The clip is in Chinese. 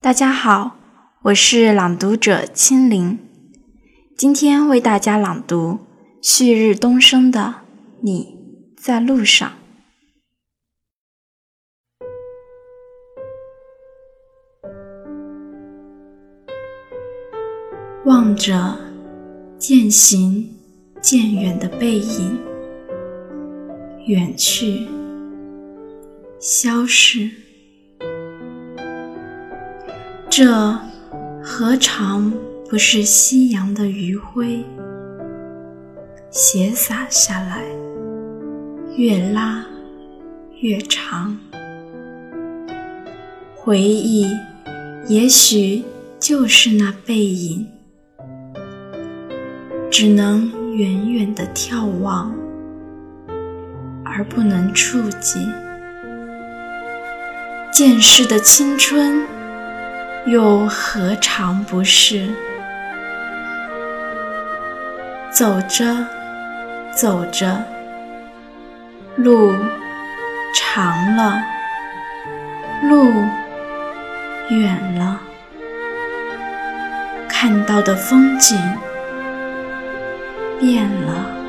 大家好，我是朗读者青灵，今天为大家朗读旭日东升的《你在路上》。望着渐行渐远的背影，远去，消失，这何尝不是夕阳的余晖，斜洒下来，越拉越长。回忆，也许就是那背影。只能远远的眺望，而不能触及。见识的青春，又何尝不是？走着，走着，路长了，路远了，看到的风景。变了。